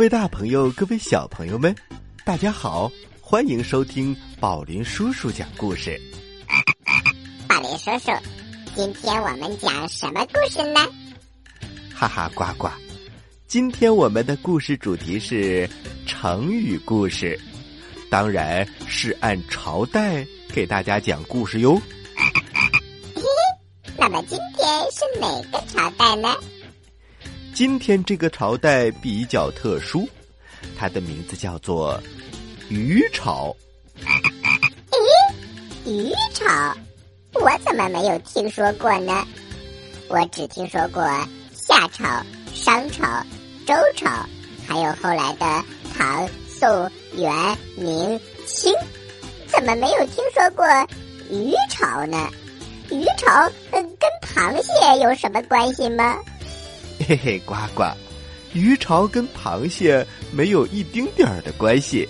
各位大朋友，各位小朋友们，大家好，欢迎收听宝林叔叔讲故事。宝林叔叔，今天我们讲什么故事呢？哈哈，呱呱，今天我们的故事主题是成语故事，当然是按朝代给大家讲故事哟。那么今天是哪个朝代呢？今天这个朝代比较特殊，它的名字叫做鱼朝。咦，虞朝，我怎么没有听说过呢？我只听说过夏朝、商朝、周朝，还有后来的唐、宋、元、明、清，怎么没有听说过鱼朝呢？虞朝跟螃蟹有什么关系吗？嘿嘿，呱呱，鱼朝跟螃蟹没有一丁点儿的关系。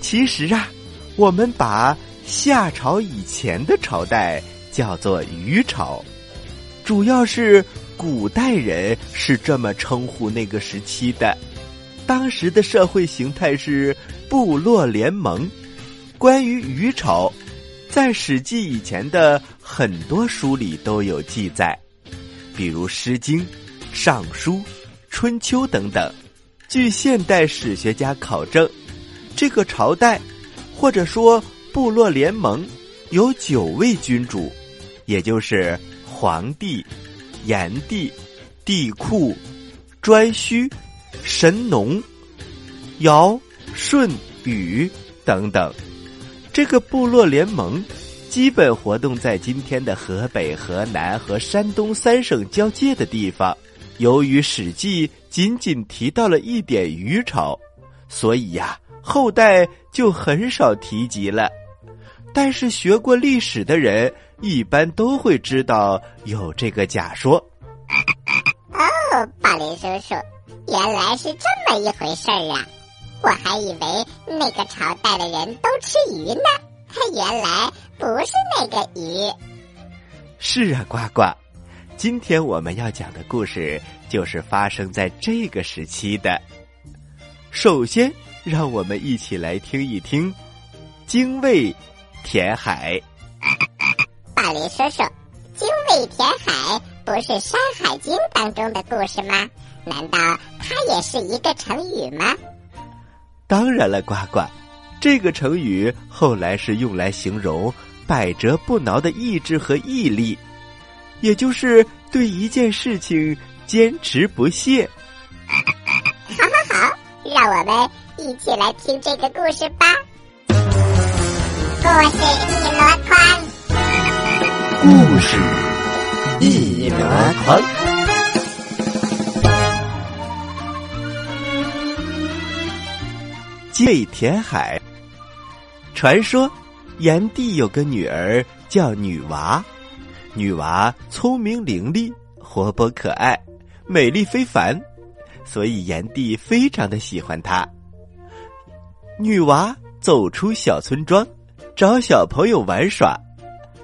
其实啊，我们把夏朝以前的朝代叫做鱼朝，主要是古代人是这么称呼那个时期的。当时的社会形态是部落联盟。关于鱼朝，在《史记》以前的很多书里都有记载，比如《诗经》。尚书、春秋等等，据现代史学家考证，这个朝代或者说部落联盟有九位君主，也就是黄帝、炎帝、帝喾、颛顼、神农、尧、舜、禹等等。这个部落联盟基本活动在今天的河北、河南和山东三省交界的地方。由于《史记》仅仅提到了一点虞朝，所以呀，后代就很少提及了。但是学过历史的人一般都会知道有这个假说。哦，巴林叔叔，原来是这么一回事儿啊！我还以为那个朝代的人都吃鱼呢，原来不是那个鱼。是啊，呱呱。今天我们要讲的故事就是发生在这个时期的。首先，让我们一起来听一听“精卫填海”。大林叔叔，“精卫填海”不是《山海经》当中的故事吗？难道它也是一个成语吗？当然了，呱呱，这个成语后来是用来形容百折不挠的意志和毅力。也就是对一件事情坚持不懈。好好好，让我们一起来听这个故事吧。故事一箩筐，故事一箩筐。借填海。传说，炎帝有个女儿叫女娃。女娃聪明伶俐、活泼可爱、美丽非凡，所以炎帝非常的喜欢她。女娃走出小村庄，找小朋友玩耍。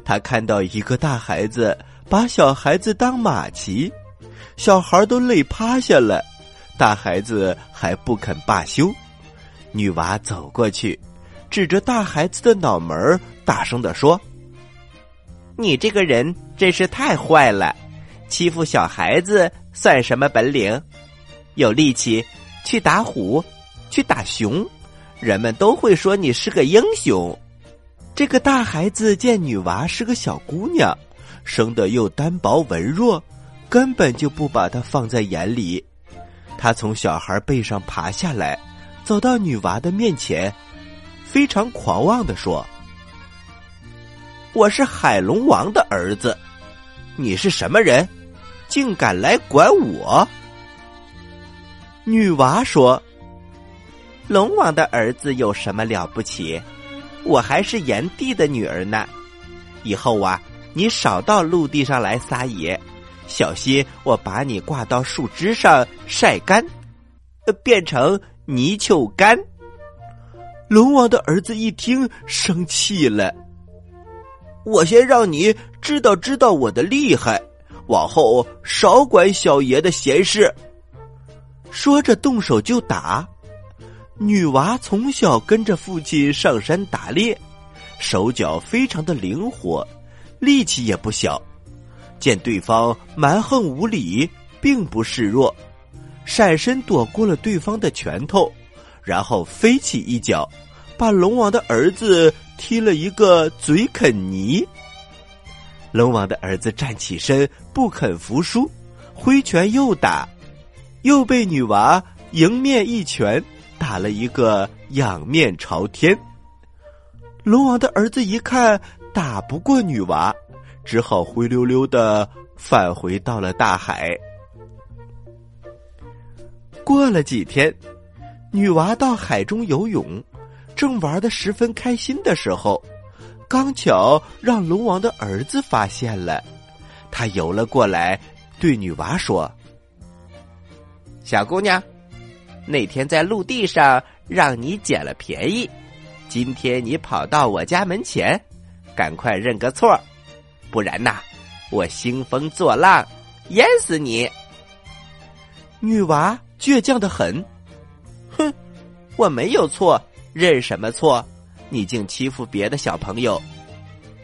她看到一个大孩子把小孩子当马骑，小孩都累趴下了，大孩子还不肯罢休。女娃走过去，指着大孩子的脑门大声的说。你这个人真是太坏了，欺负小孩子算什么本领？有力气去打虎，去打熊，人们都会说你是个英雄。这个大孩子见女娃是个小姑娘，生的又单薄文弱，根本就不把她放在眼里。他从小孩背上爬下来，走到女娃的面前，非常狂妄的说。我是海龙王的儿子，你是什么人？竟敢来管我？女娃说：“龙王的儿子有什么了不起？我还是炎帝的女儿呢。以后啊，你少到陆地上来撒野，小心我把你挂到树枝上晒干，变成泥鳅干。”龙王的儿子一听，生气了。我先让你知道知道我的厉害，往后少管小爷的闲事。说着，动手就打。女娃从小跟着父亲上山打猎，手脚非常的灵活，力气也不小。见对方蛮横无理，并不示弱，闪身躲过了对方的拳头，然后飞起一脚，把龙王的儿子踢了一个嘴啃泥。龙王的儿子站起身，不肯服输，挥拳又打，又被女娃迎面一拳打了一个仰面朝天。龙王的儿子一看打不过女娃。只好灰溜溜的返回到了大海。过了几天，女娃到海中游泳，正玩的十分开心的时候，刚巧让龙王的儿子发现了，他游了过来，对女娃说：“小姑娘，那天在陆地上让你捡了便宜，今天你跑到我家门前，赶快认个错。”不然呐，我兴风作浪，淹死你！女娃倔强的很，哼，我没有错，认什么错？你竟欺负别的小朋友，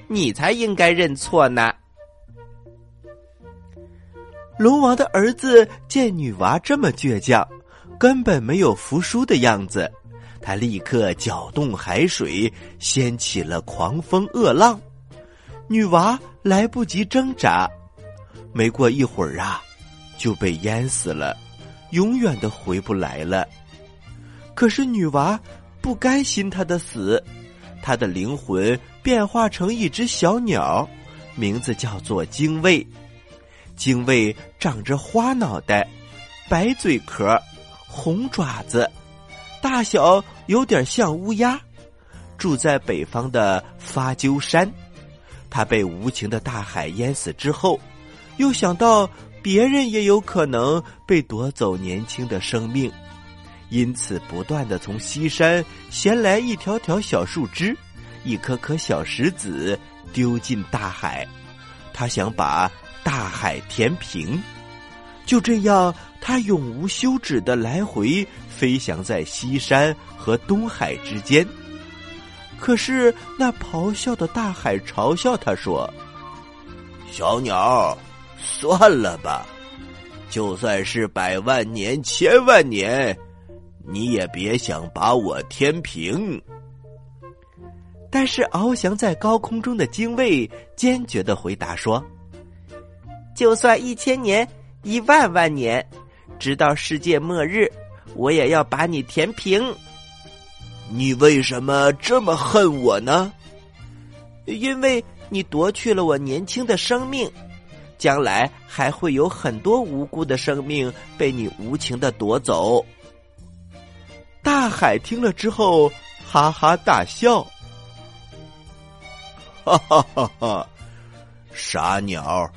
你才应该认错呢！龙王的儿子见女娃这么倔强，根本没有服输的样子，他立刻搅动海水，掀起了狂风恶浪。女娃来不及挣扎，没过一会儿啊，就被淹死了，永远的回不来了。可是女娃不甘心他的死，他的灵魂变化成一只小鸟，名字叫做精卫。精卫长着花脑袋、白嘴壳、红爪子，大小有点像乌鸦，住在北方的发鸠山。他被无情的大海淹死之后，又想到别人也有可能被夺走年轻的生命，因此不断的从西山衔来一条条小树枝、一颗颗小石子丢进大海。他想把大海填平。就这样，他永无休止的来回飞翔在西山和东海之间。可是那咆哮的大海嘲笑他说：“小鸟，算了吧，就算是百万年、千万年，你也别想把我填平。”但是翱翔在高空中的精卫坚决的回答说：“就算一千年、一万万年，直到世界末日，我也要把你填平。”你为什么这么恨我呢？因为你夺去了我年轻的生命，将来还会有很多无辜的生命被你无情的夺走。大海听了之后，哈哈大笑，哈哈哈哈！傻鸟，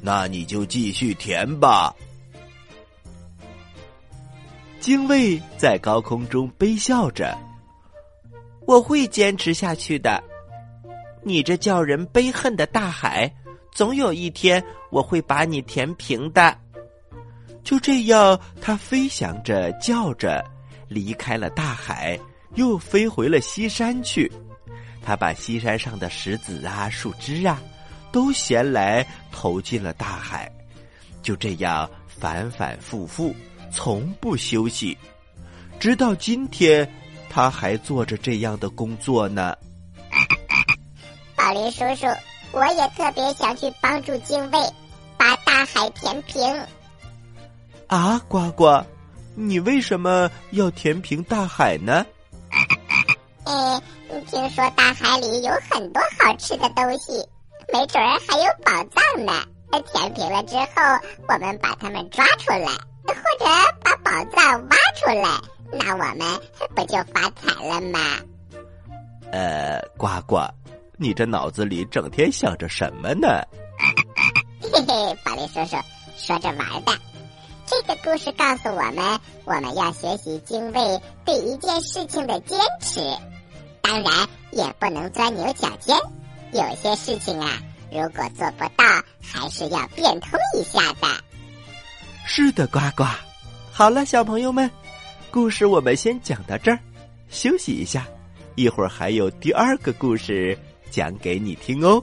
那你就继续填吧。精卫在高空中悲笑着。我会坚持下去的。你这叫人悲恨的大海，总有一天我会把你填平的。就这样，他飞翔着，叫着，离开了大海，又飞回了西山去。他把西山上的石子啊、树枝啊，都衔来投进了大海。就这样，反反复复，从不休息，直到今天。他还做着这样的工作呢。宝林叔叔，我也特别想去帮助精卫，把大海填平。啊，呱呱，你为什么要填平大海呢？哎，听说大海里有很多好吃的东西，没准儿还有宝藏呢。填平了之后，我们把它们抓出来，或者把宝藏挖出来。那我们不就发财了吗？呃，呱呱，你这脑子里整天想着什么呢？嘿嘿，宝林叔叔说着玩的。这个故事告诉我们，我们要学习精卫对一件事情的坚持，当然也不能钻牛角尖。有些事情啊，如果做不到，还是要变通一下的。是的，呱呱。好了，小朋友们。故事我们先讲到这儿，休息一下，一会儿还有第二个故事讲给你听哦。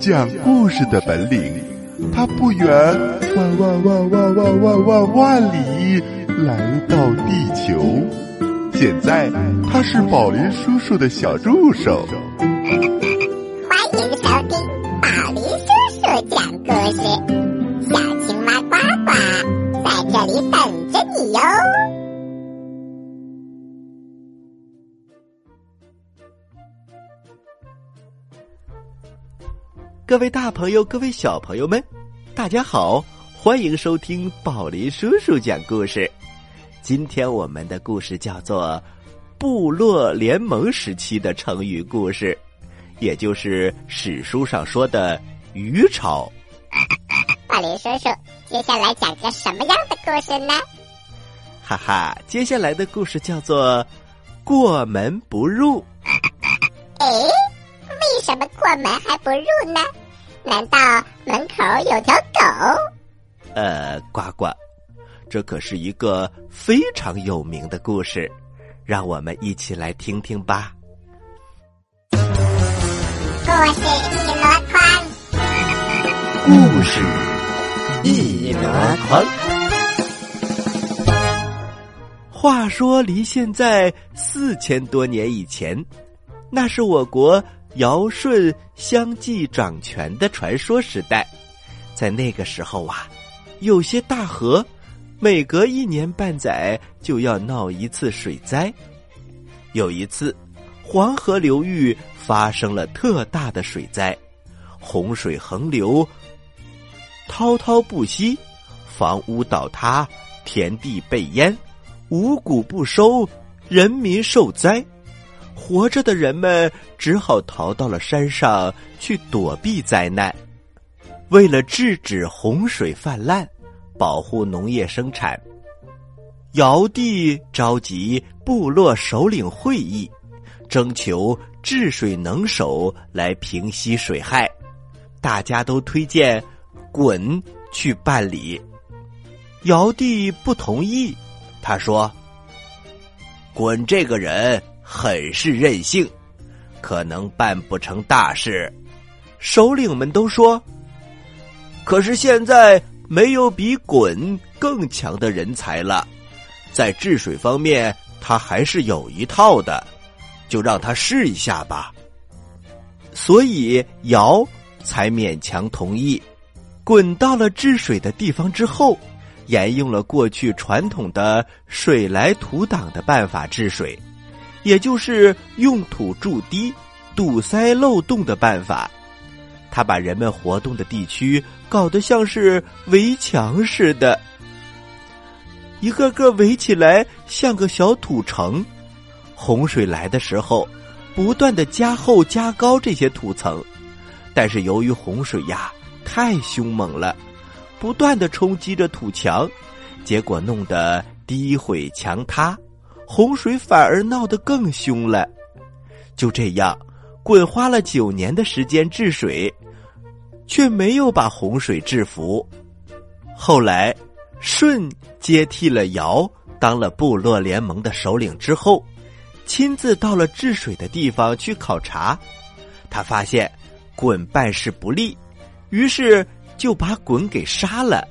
讲故事的本领，他不远万万万万万万万万里来到地球。现在他是宝林叔叔的小助手。各位大朋友，各位小朋友们，大家好，欢迎收听宝林叔叔讲故事。今天我们的故事叫做“部落联盟时期的成语故事”，也就是史书上说的“鱼潮”。宝林叔叔，接下来讲个什么样的故事呢？哈哈，接下来的故事叫做“过门不入”。哎，为什么过门还不入呢？难道门口有条狗？呃，呱呱，这可是一个非常有名的故事，让我们一起来听听吧。故事一箩筐，故事一箩筐。话说，离现在四千多年以前，那是我国。尧舜相继掌权的传说时代，在那个时候啊，有些大河每隔一年半载就要闹一次水灾。有一次，黄河流域发生了特大的水灾，洪水横流，滔滔不息，房屋倒塌，田地被淹，五谷不收，人民受灾。活着的人们只好逃到了山上去躲避灾难。为了制止洪水泛滥，保护农业生产，尧帝召集部落首领会议，征求治水能手来平息水害。大家都推荐鲧去办理。尧帝不同意，他说：“鲧这个人。”很是任性，可能办不成大事。首领们都说：“可是现在没有比鲧更强的人才了，在治水方面他还是有一套的，就让他试一下吧。”所以尧才勉强同意。鲧到了治水的地方之后，沿用了过去传统的“水来土挡”的办法治水，也就是用土筑堤、堵塞漏洞的办法。他把人们活动的地区搞得像是围墙似的，一个个围起来像个小土城。洪水来的时候，不断的加厚加高这些土层，但是由于洪水呀太凶猛了，不断的冲击着土墙，结果弄得堤毁墙塌，洪水反而闹得更凶了。就这样，鲧花了九年的时间治水。却没有把洪水制服。后来，舜接替了尧，当了部落联盟的首领之后，亲自到了治水的地方去考察。他发现鲧办事不力，于是就把鲧给杀了。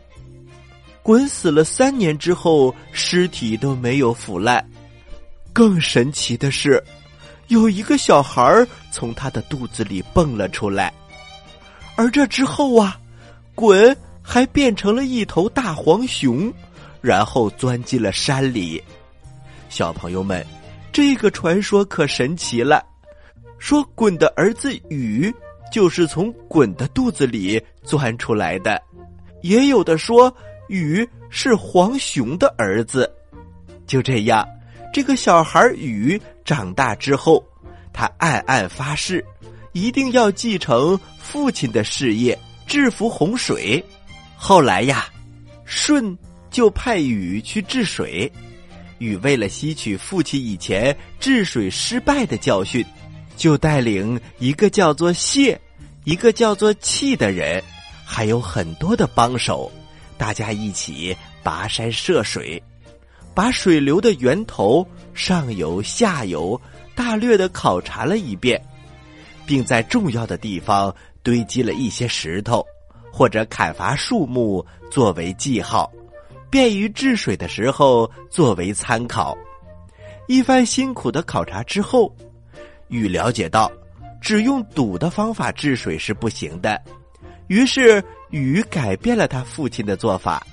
鲧死了三年之后，尸体都没有腐烂。更神奇的是，有一个小孩从他的肚子里蹦了出来。而这之后啊，鲧还变成了一头大黄熊，然后钻进了山里。小朋友们，这个传说可神奇了。说鲧的儿子禹就是从鲧的肚子里钻出来的，也有的说禹是黄熊的儿子。就这样，这个小孩禹长大之后，他暗暗发誓。一定要继承父亲的事业，制服洪水。后来呀，舜就派禹去治水。禹为了吸取父亲以前治水失败的教训，就带领一个叫做谢、一个叫做契的人，还有很多的帮手，大家一起跋山涉水，把水流的源头、上游、下游大略的考察了一遍。并在重要的地方堆积了一些石头，或者砍伐树木作为记号，便于治水的时候作为参考。一番辛苦的考察之后，禹了解到，只用堵的方法治水是不行的，于是禹改变了他父亲的做法，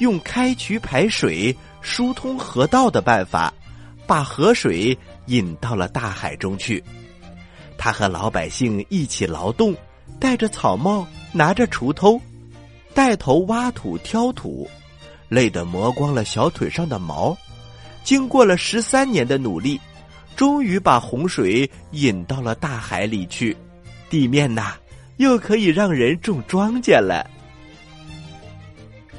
用开渠排水、疏通河道的办法，把河水引到了大海中去。他和老百姓一起劳动，戴着草帽，拿着锄头，带头挖土挑土，累得磨光了小腿上的毛。经过了十三年的努力，终于把洪水引到了大海里去，地面呐，又可以让人种庄稼了。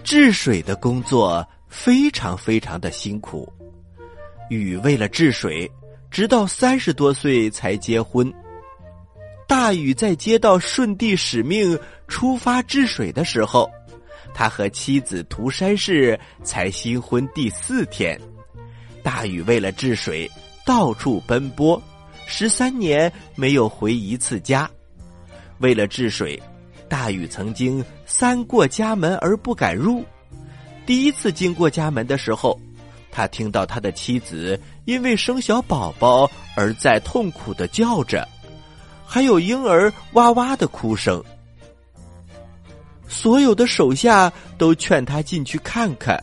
治水的工作非常非常的辛苦，禹为了治水，直到三十多岁才结婚。大禹在接到舜帝使命出发治水的时候，他和妻子涂山氏才新婚第四天。大禹为了治水到处奔波，十三年没有回一次家。为了治水，大禹曾经三过家门而不敢入。第一次经过家门的时候，他听到他的妻子因为生小宝宝而在痛苦的叫着。还有婴儿哇哇的哭声，所有的手下都劝他进去看看，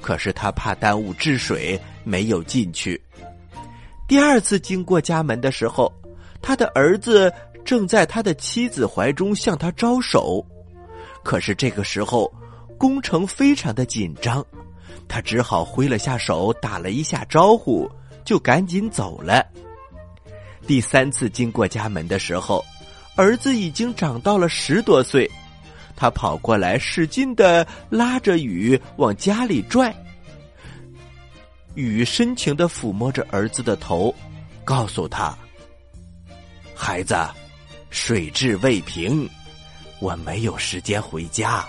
可是他怕耽误治水，没有进去。第二次经过家门的时候，他的儿子正在他的妻子怀中向他招手，可是这个时候工程非常的紧张，他只好挥了下手，打了一下招呼，就赶紧走了。第三次经过家门的时候，儿子已经长到了十多岁，他跑过来，使劲的拉着雨往家里拽。雨深情的抚摸着儿子的头，告诉他：“孩子，水质未平，我没有时间回家。”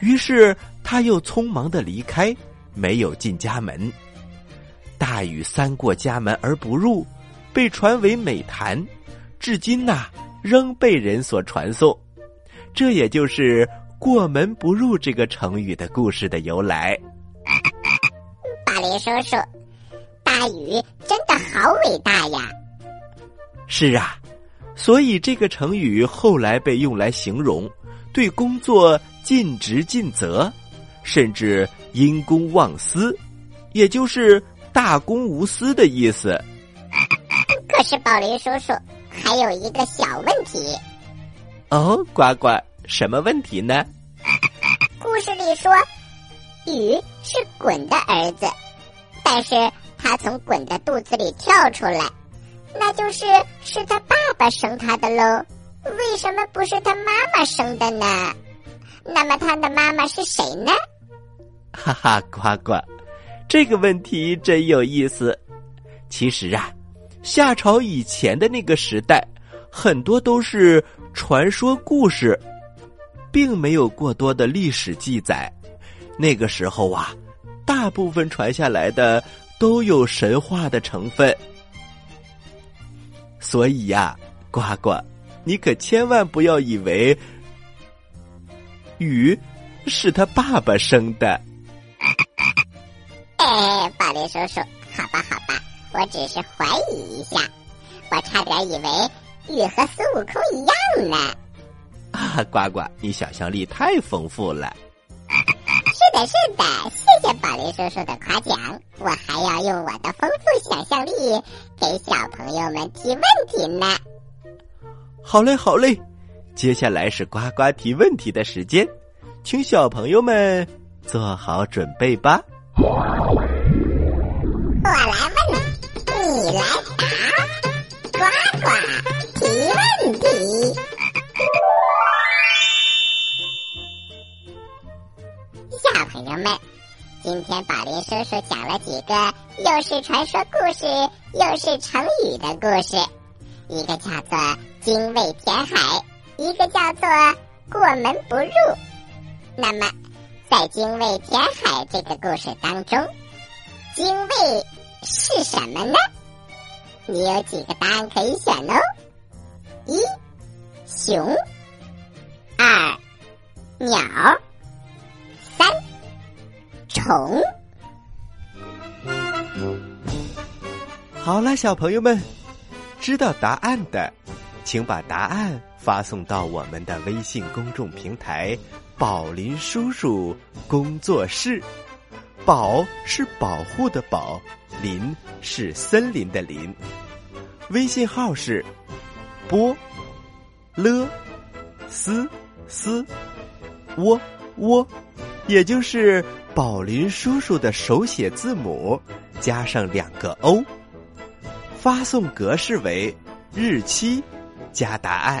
于是他又匆忙的离开，没有进家门。大禹三过家门而不入。被传为美谈，至今呐仍被人所传颂。这也就是“过门不入”这个成语的故事的由来。大林叔叔，大禹真的好伟大呀！是啊，所以这个成语后来被用来形容对工作尽职尽责，甚至因公忘私，也就是大公无私的意思。可是宝林叔叔还有一个小问题。哦，呱呱，什么问题呢？故事里说，禹是鲧的儿子，但是他从鲧的肚子里跳出来。那就是是他爸爸生他的喽，为什么不是他妈妈生的呢？那么他的妈妈是谁呢？哈哈，呱呱，这个问题真有意思。其实啊，夏朝以前的那个时代，很多都是传说故事，并没有过多的历史记载。那个时候啊，大部分传下来的都有神话的成分。所以呀，呱呱，你可千万不要以为雨是他爸爸生的。哎，宝林叔叔，好吧，好吧，我只是怀疑一下，我差点以为雨和孙悟空一样呢。啊，呱呱，你想象力太丰富了。是的，是的，谢谢宝林叔叔的夸奖。我还要用我的丰富想象力给小朋友们提问题呢。好嘞，好嘞，接下来是呱呱提问题的时间，请小朋友们做好准备吧。我来问，你来答，呱呱提问题。小朋友们，今天宝林叔叔讲了几个又是传说故事又是成语的故事，一个叫做“精卫填海”，一个叫做“过门不入”。那么，在“精卫填海”这个故事当中，“精卫”是什么呢？你有几个答案可以选哦？一，熊；二，鸟。三虫。好了，小朋友们，知道答案的，请把答案发送到我们的微信公众平台“宝林叔叔工作室”。宝是保护的宝，林是森林的林。微信号是波了斯斯窝窝，也就是。宝林叔叔的手写字母加上两个 O，发送格式为日期加答案。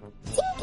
今